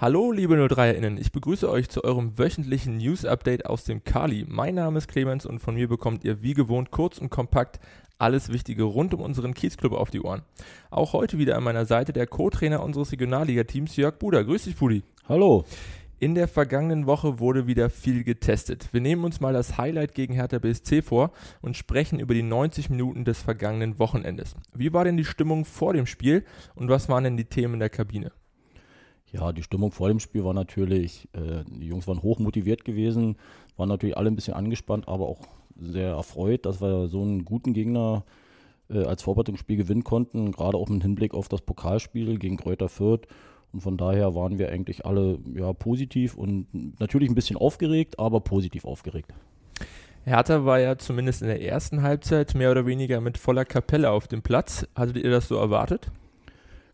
Hallo, liebe 03erInnen, ich begrüße euch zu eurem wöchentlichen News-Update aus dem Kali. Mein Name ist Clemens und von mir bekommt ihr wie gewohnt kurz und kompakt alles Wichtige rund um unseren Kiezclub auf die Ohren. Auch heute wieder an meiner Seite der Co-Trainer unseres Regionalliga-Teams, Jörg Buder. Grüß dich, Pudi. Hallo. In der vergangenen Woche wurde wieder viel getestet. Wir nehmen uns mal das Highlight gegen Hertha BSC vor und sprechen über die 90 Minuten des vergangenen Wochenendes. Wie war denn die Stimmung vor dem Spiel und was waren denn die Themen der Kabine? Ja, die Stimmung vor dem Spiel war natürlich, äh, die Jungs waren hoch motiviert gewesen, waren natürlich alle ein bisschen angespannt, aber auch sehr erfreut, dass wir so einen guten Gegner äh, als Vorbereitungsspiel gewinnen konnten, gerade auch mit Hinblick auf das Pokalspiel gegen Kräuter Fürth. Und von daher waren wir eigentlich alle ja, positiv und natürlich ein bisschen aufgeregt, aber positiv aufgeregt. Hertha war ja zumindest in der ersten Halbzeit mehr oder weniger mit voller Kapelle auf dem Platz. Hattet ihr das so erwartet?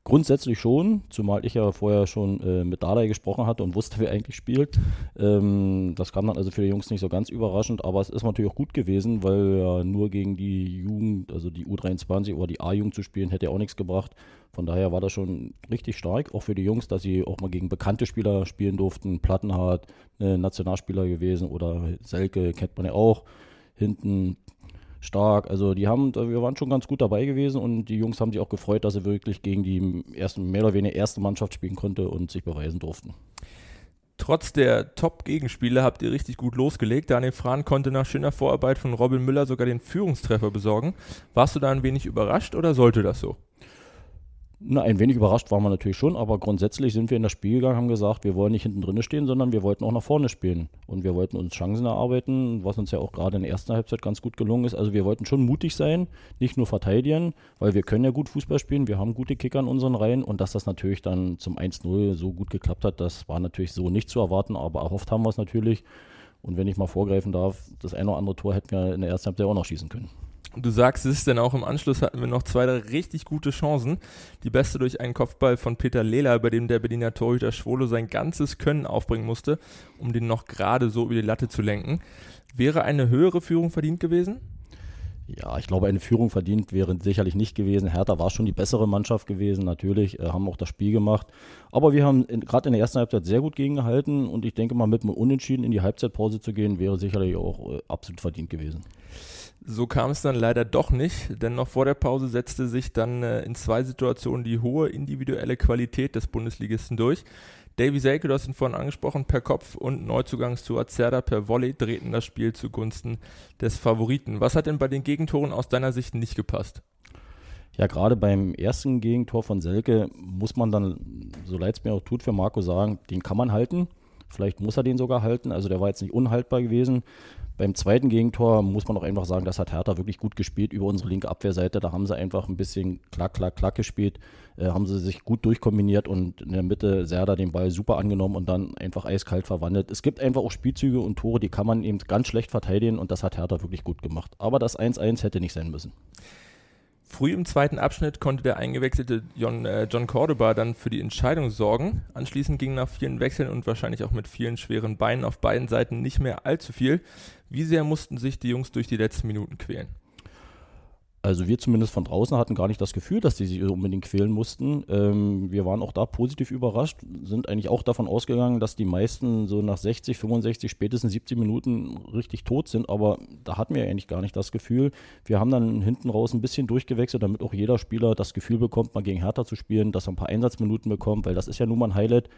Grundsätzlich schon, zumal ich ja vorher schon äh, mit Dardai gesprochen hatte und wusste, wer eigentlich spielt. Ähm, das kam dann also für die Jungs nicht so ganz überraschend, aber es ist natürlich auch gut gewesen, weil ja nur gegen die Jugend, also die U23 oder die A-Jugend zu spielen, hätte ja auch nichts gebracht. Von daher war das schon richtig stark, auch für die Jungs, dass sie auch mal gegen bekannte Spieler spielen durften. Plattenhardt, äh, Nationalspieler gewesen oder Selke kennt man ja auch. Hinten stark. Also die haben, wir waren schon ganz gut dabei gewesen und die Jungs haben sich auch gefreut, dass sie wirklich gegen die ersten, mehr oder weniger erste Mannschaft spielen konnte und sich beweisen durften. Trotz der Top-Gegenspiele habt ihr richtig gut losgelegt. Daniel Frahn konnte nach schöner Vorarbeit von Robin Müller sogar den Führungstreffer besorgen. Warst du da ein wenig überrascht oder sollte das so? Na, ein wenig überrascht waren wir natürlich schon, aber grundsätzlich sind wir in das Spiel gegangen, haben gesagt, wir wollen nicht hinten drin stehen, sondern wir wollten auch nach vorne spielen. Und wir wollten uns Chancen erarbeiten, was uns ja auch gerade in der ersten Halbzeit ganz gut gelungen ist. Also wir wollten schon mutig sein, nicht nur verteidigen, weil wir können ja gut Fußball spielen, wir haben gute Kicker in unseren Reihen und dass das natürlich dann zum 1-0 so gut geklappt hat, das war natürlich so nicht zu erwarten, aber erhofft haben wir es natürlich. Und wenn ich mal vorgreifen darf, das eine oder andere Tor hätten wir in der ersten Halbzeit auch noch schießen können. Du sagst es, denn auch im Anschluss hatten wir noch zwei, drei richtig gute Chancen. Die beste durch einen Kopfball von Peter Lehler, bei dem der Berliner Torhüter Schwolo sein ganzes Können aufbringen musste, um den noch gerade so über die Latte zu lenken. Wäre eine höhere Führung verdient gewesen? Ja, ich glaube, eine Führung verdient wäre sicherlich nicht gewesen. Hertha war schon die bessere Mannschaft gewesen, natürlich, äh, haben auch das Spiel gemacht. Aber wir haben gerade in der ersten Halbzeit sehr gut gegengehalten und ich denke mal, mit einem Unentschieden in die Halbzeitpause zu gehen, wäre sicherlich auch äh, absolut verdient gewesen. So kam es dann leider doch nicht, denn noch vor der Pause setzte sich dann äh, in zwei Situationen die hohe individuelle Qualität des Bundesligisten durch. Davy Selke, du hast ihn vorhin angesprochen, per Kopf und Neuzugangs zu Azerda per Volley drehten das Spiel zugunsten des Favoriten. Was hat denn bei den Gegentoren aus deiner Sicht nicht gepasst? Ja, gerade beim ersten Gegentor von Selke muss man dann, so leid es mir auch tut, für Marco sagen, den kann man halten. Vielleicht muss er den sogar halten. Also der war jetzt nicht unhaltbar gewesen. Beim zweiten Gegentor muss man auch einfach sagen, das hat Hertha wirklich gut gespielt über unsere linke Abwehrseite. Da haben sie einfach ein bisschen klack, klack, klack gespielt, äh, haben sie sich gut durchkombiniert und in der Mitte Serda den Ball super angenommen und dann einfach eiskalt verwandelt. Es gibt einfach auch Spielzüge und Tore, die kann man eben ganz schlecht verteidigen und das hat Hertha wirklich gut gemacht. Aber das 1-1 hätte nicht sein müssen. Früh im zweiten Abschnitt konnte der eingewechselte John, äh, John Cordoba dann für die Entscheidung sorgen. Anschließend ging nach vielen Wechseln und wahrscheinlich auch mit vielen schweren Beinen auf beiden Seiten nicht mehr allzu viel. Wie sehr mussten sich die Jungs durch die letzten Minuten quälen? Also wir zumindest von draußen hatten gar nicht das Gefühl, dass die sich unbedingt quälen mussten. Ähm, wir waren auch da positiv überrascht, sind eigentlich auch davon ausgegangen, dass die meisten so nach 60, 65, spätestens 70 Minuten richtig tot sind, aber da hatten wir eigentlich gar nicht das Gefühl. Wir haben dann hinten raus ein bisschen durchgewechselt, damit auch jeder Spieler das Gefühl bekommt, mal gegen Hertha zu spielen, dass er ein paar Einsatzminuten bekommt, weil das ist ja nun mal ein Highlight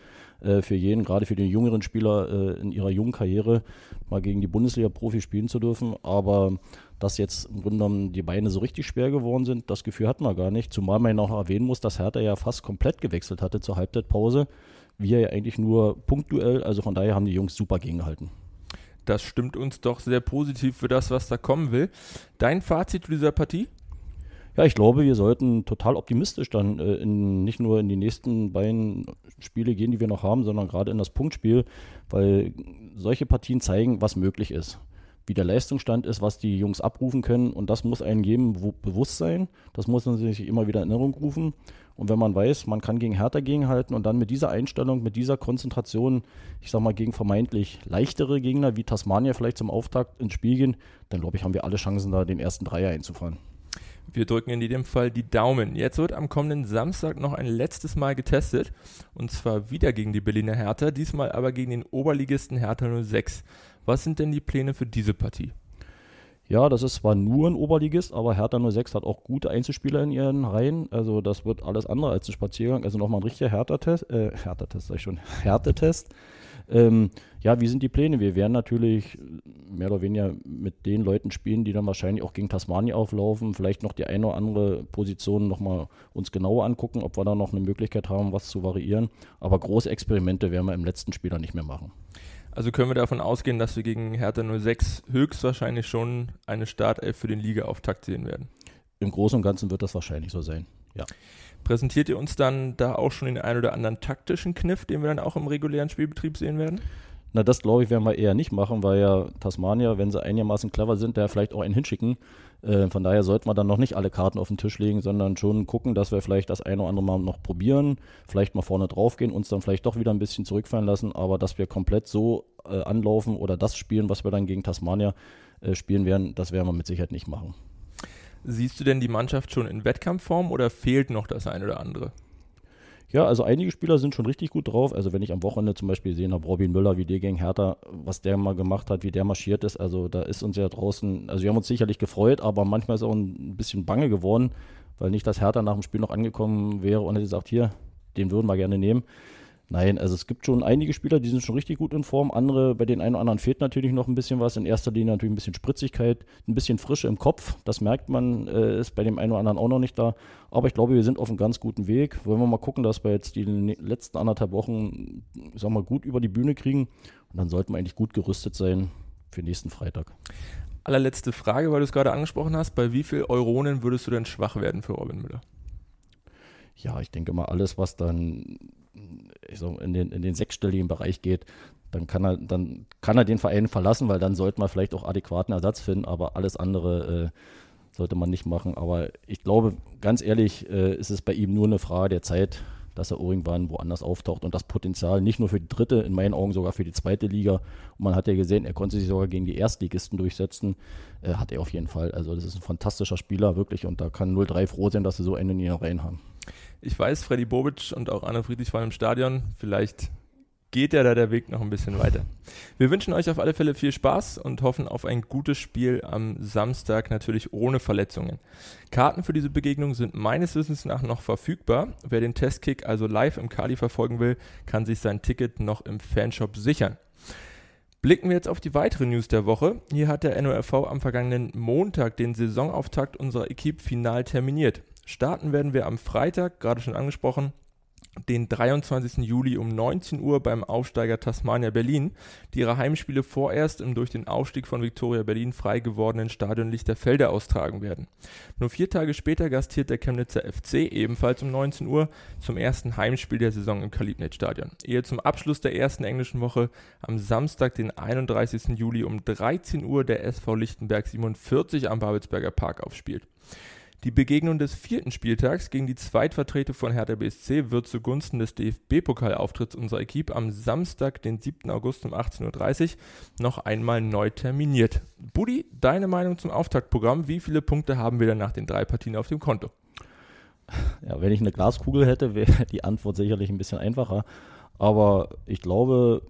äh, für jeden, gerade für die jüngeren Spieler äh, in ihrer jungen Karriere, mal gegen die Bundesliga-Profi spielen zu dürfen. Aber dass jetzt im Grunde genommen die Beine so richtig schwer geworden sind, das Gefühl hatten wir gar nicht. Zumal man noch erwähnen muss, dass Hertha ja fast komplett gewechselt hatte zur Halbzeitpause. Wir ja eigentlich nur punktuell, also von daher haben die Jungs super gegengehalten. Das stimmt uns doch sehr positiv für das, was da kommen will. Dein Fazit zu dieser Partie? Ja, ich glaube, wir sollten total optimistisch dann äh, in, nicht nur in die nächsten beiden Spiele gehen, die wir noch haben, sondern gerade in das Punktspiel, weil solche Partien zeigen, was möglich ist wie der Leistungsstand ist, was die Jungs abrufen können. Und das muss einem jedem bewusst sein. Das muss man sich immer wieder in Erinnerung rufen. Und wenn man weiß, man kann gegen Hertha gegenhalten und dann mit dieser Einstellung, mit dieser Konzentration, ich sag mal, gegen vermeintlich leichtere Gegner wie Tasmania vielleicht zum Auftakt ins Spiel gehen, dann glaube ich, haben wir alle Chancen, da den ersten Dreier einzufahren. Wir drücken in jedem Fall die Daumen. Jetzt wird am kommenden Samstag noch ein letztes Mal getestet. Und zwar wieder gegen die Berliner Hertha, diesmal aber gegen den Oberligisten Hertha 06. Was sind denn die Pläne für diese Partie? Ja, das ist zwar nur ein Oberligist, aber Hertha 06 hat auch gute Einzelspieler in ihren Reihen. Also das wird alles andere als ein Spaziergang. Also nochmal ein richtiger Hertha-Test, äh, Hertha-Test sag ich schon, Härtetest. Ähm, ja, wie sind die Pläne? Wir werden natürlich mehr oder weniger mit den Leuten spielen, die dann wahrscheinlich auch gegen Tasmania auflaufen. Vielleicht noch die eine oder andere Position nochmal uns genauer angucken, ob wir da noch eine Möglichkeit haben, was zu variieren. Aber große Experimente werden wir im letzten Spieler nicht mehr machen. Also können wir davon ausgehen, dass wir gegen Hertha 06 höchstwahrscheinlich schon eine Startelf für den Ligaauftakt sehen werden. Im Großen und Ganzen wird das wahrscheinlich so sein, ja. Präsentiert ihr uns dann da auch schon den einen oder anderen taktischen Kniff, den wir dann auch im regulären Spielbetrieb sehen werden? Na, das glaube ich, werden wir eher nicht machen, weil ja Tasmania, wenn sie einigermaßen clever sind, da vielleicht auch einen hinschicken. Äh, von daher sollten wir dann noch nicht alle Karten auf den Tisch legen, sondern schon gucken, dass wir vielleicht das eine oder andere Mal noch probieren, vielleicht mal vorne drauf gehen, uns dann vielleicht doch wieder ein bisschen zurückfallen lassen, aber dass wir komplett so äh, anlaufen oder das spielen, was wir dann gegen Tasmania äh, spielen werden, das werden wir mit Sicherheit nicht machen. Siehst du denn die Mannschaft schon in Wettkampfform oder fehlt noch das eine oder andere? Ja, also einige Spieler sind schon richtig gut drauf. Also wenn ich am Wochenende zum Beispiel gesehen habe, Robin Müller, wie der gegen Hertha, was der mal gemacht hat, wie der marschiert ist, also da ist uns ja draußen, also wir haben uns sicherlich gefreut, aber manchmal ist auch ein bisschen bange geworden, weil nicht, dass Hertha nach dem Spiel noch angekommen wäre und hätte gesagt, hier, den würden wir gerne nehmen. Nein, also es gibt schon einige Spieler, die sind schon richtig gut in Form. Andere, bei den einen oder anderen fehlt natürlich noch ein bisschen was. In erster Linie natürlich ein bisschen Spritzigkeit, ein bisschen Frische im Kopf. Das merkt man, äh, ist bei dem einen oder anderen auch noch nicht da. Aber ich glaube, wir sind auf einem ganz guten Weg. Wollen wir mal gucken, dass wir jetzt die letzten anderthalb Wochen, sagen wir, gut über die Bühne kriegen. Und dann sollten wir eigentlich gut gerüstet sein für nächsten Freitag. Allerletzte Frage, weil du es gerade angesprochen hast. Bei wie viel Euronen würdest du denn schwach werden für Robin Müller? Ja, ich denke mal, alles, was dann so in, den, in den sechsstelligen Bereich geht, dann kann er, dann kann er den Verein verlassen, weil dann sollte man vielleicht auch adäquaten Ersatz finden, aber alles andere äh, sollte man nicht machen. Aber ich glaube, ganz ehrlich, äh, ist es bei ihm nur eine Frage der Zeit, dass er irgendwann woanders auftaucht und das Potenzial nicht nur für die dritte, in meinen Augen sogar für die zweite Liga. Und man hat ja gesehen, er konnte sich sogar gegen die Erstligisten durchsetzen. Äh, hat er auf jeden Fall. Also das ist ein fantastischer Spieler, wirklich. Und da kann 0-3 froh sein, dass sie so einen in ihren Reihen haben. Ich weiß, Freddy Bobic und auch Anne Friedrich waren im Stadion. Vielleicht geht ja da der Weg noch ein bisschen weiter. Wir wünschen euch auf alle Fälle viel Spaß und hoffen auf ein gutes Spiel am Samstag, natürlich ohne Verletzungen. Karten für diese Begegnung sind meines Wissens nach noch verfügbar. Wer den Testkick also live im Kali verfolgen will, kann sich sein Ticket noch im Fanshop sichern. Blicken wir jetzt auf die weitere News der Woche. Hier hat der NORV am vergangenen Montag den Saisonauftakt unserer Equipe final terminiert. Starten werden wir am Freitag, gerade schon angesprochen, den 23. Juli um 19 Uhr beim Aufsteiger Tasmania Berlin, die ihre Heimspiele vorerst im durch den Aufstieg von Viktoria Berlin frei gewordenen Stadion Lichterfelde austragen werden. Nur vier Tage später gastiert der Chemnitzer FC ebenfalls um 19 Uhr zum ersten Heimspiel der Saison im Kalibnet Stadion. Ehe zum Abschluss der ersten englischen Woche am Samstag, den 31. Juli um 13 Uhr der SV Lichtenberg 47 am Babelsberger Park aufspielt. Die Begegnung des vierten Spieltags gegen die Zweitvertreter von Hertha BSC wird zugunsten des DFB-Pokalauftritts unserer Equipe am Samstag, den 7. August um 18.30 Uhr noch einmal neu terminiert. Budi, deine Meinung zum Auftaktprogramm? Wie viele Punkte haben wir dann nach den drei Partien auf dem Konto? Ja, wenn ich eine Glaskugel hätte, wäre die Antwort sicherlich ein bisschen einfacher. Aber ich glaube,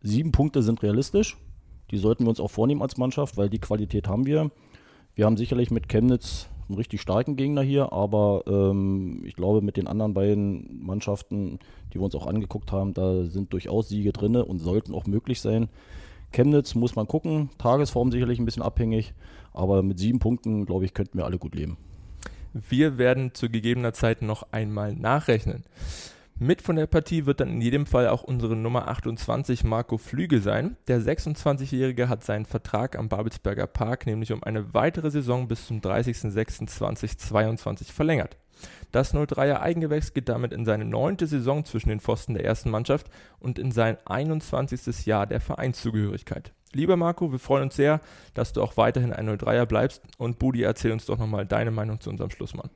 sieben Punkte sind realistisch. Die sollten wir uns auch vornehmen als Mannschaft, weil die Qualität haben wir. Wir haben sicherlich mit Chemnitz einen richtig starken Gegner hier, aber ähm, ich glaube, mit den anderen beiden Mannschaften, die wir uns auch angeguckt haben, da sind durchaus Siege drin und sollten auch möglich sein. Chemnitz muss man gucken, Tagesform sicherlich ein bisschen abhängig, aber mit sieben Punkten, glaube ich, könnten wir alle gut leben. Wir werden zu gegebener Zeit noch einmal nachrechnen. Mit von der Partie wird dann in jedem Fall auch unsere Nummer 28 Marco Flüge sein. Der 26-Jährige hat seinen Vertrag am Babelsberger Park nämlich um eine weitere Saison bis zum 30.06.2022 verlängert. Das 03er Eigengewächs geht damit in seine neunte Saison zwischen den Pfosten der ersten Mannschaft und in sein 21. Jahr der Vereinszugehörigkeit. Lieber Marco, wir freuen uns sehr, dass du auch weiterhin ein 03er bleibst und Budi, erzähl uns doch nochmal deine Meinung zu unserem Schlussmann.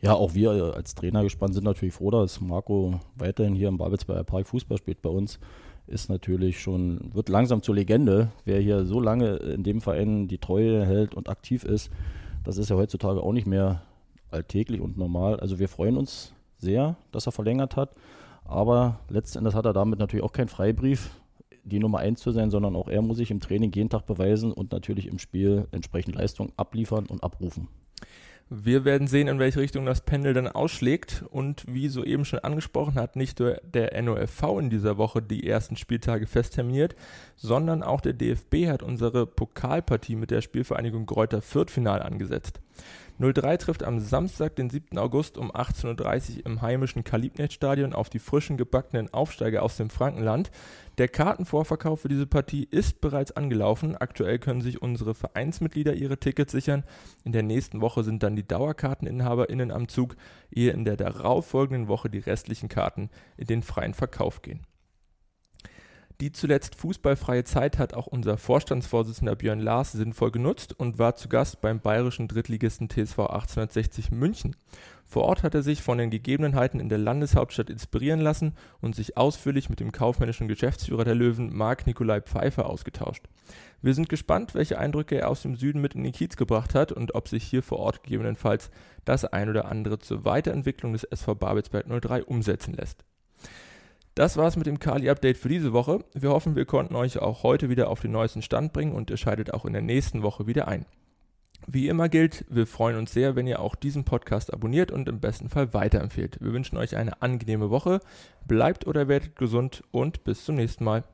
Ja, auch wir als Trainer gespannt sind natürlich froh, dass Marco weiterhin hier im Babelsberger Park Fußball spielt bei uns. Ist natürlich schon, wird langsam zur Legende. Wer hier so lange in dem Verein die Treue hält und aktiv ist, das ist ja heutzutage auch nicht mehr alltäglich und normal. Also wir freuen uns sehr, dass er verlängert hat. Aber letzten Endes hat er damit natürlich auch keinen Freibrief, die Nummer 1 zu sein, sondern auch er muss sich im Training jeden Tag beweisen und natürlich im Spiel entsprechend Leistung abliefern und abrufen. Wir werden sehen, in welche Richtung das Pendel dann ausschlägt. Und wie soeben schon angesprochen hat, nicht nur der NOFV in dieser Woche die ersten Spieltage fest terminiert, sondern auch der DFB hat unsere Pokalpartie mit der Spielvereinigung Gräuter Viertfinal angesetzt. 03 trifft am Samstag, den 7. August um 18.30 Uhr im heimischen Kalibnet-Stadion auf die frischen gebackenen Aufsteiger aus dem Frankenland. Der Kartenvorverkauf für diese Partie ist bereits angelaufen. Aktuell können sich unsere Vereinsmitglieder ihre Tickets sichern. In der nächsten Woche sind dann die DauerkarteninhaberInnen am Zug, ehe in der darauffolgenden Woche die restlichen Karten in den freien Verkauf gehen. Die zuletzt fußballfreie Zeit hat auch unser Vorstandsvorsitzender Björn Lars sinnvoll genutzt und war zu Gast beim bayerischen Drittligisten TSV 1860 München. Vor Ort hat er sich von den Gegebenheiten in der Landeshauptstadt inspirieren lassen und sich ausführlich mit dem kaufmännischen Geschäftsführer der Löwen, Marc Nikolai Pfeiffer, ausgetauscht. Wir sind gespannt, welche Eindrücke er aus dem Süden mit in den Kiez gebracht hat und ob sich hier vor Ort gegebenenfalls das ein oder andere zur Weiterentwicklung des SV Babelsberg 03 umsetzen lässt. Das war's mit dem Kali-Update für diese Woche. Wir hoffen, wir konnten euch auch heute wieder auf den neuesten Stand bringen und ihr schaltet auch in der nächsten Woche wieder ein. Wie immer gilt, wir freuen uns sehr, wenn ihr auch diesen Podcast abonniert und im besten Fall weiterempfehlt. Wir wünschen euch eine angenehme Woche, bleibt oder werdet gesund und bis zum nächsten Mal.